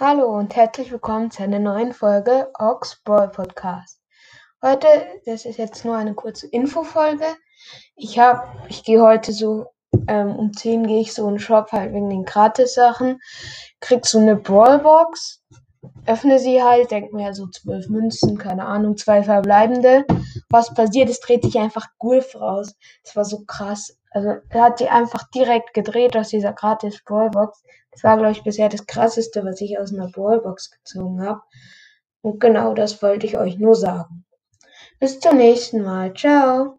Hallo und herzlich willkommen zu einer neuen Folge Ox Brawl Podcast. Heute, das ist jetzt nur eine kurze Infofolge. Ich habe, ich gehe heute so, ähm, um 10 gehe ich so in den Shop halt wegen den Gratis-Sachen, krieg so eine Brawlbox, öffne sie halt, denk mir so zwölf Münzen, keine Ahnung, zwei verbleibende. Was passiert, es dreht sich einfach Gulf raus. Das war so krass. Also er hat die einfach direkt gedreht aus dieser gratis Brawlbox. Das war, glaube ich, bisher das krasseste, was ich aus einer Brawlbox gezogen habe. Und genau das wollte ich euch nur sagen. Bis zum nächsten Mal. Ciao.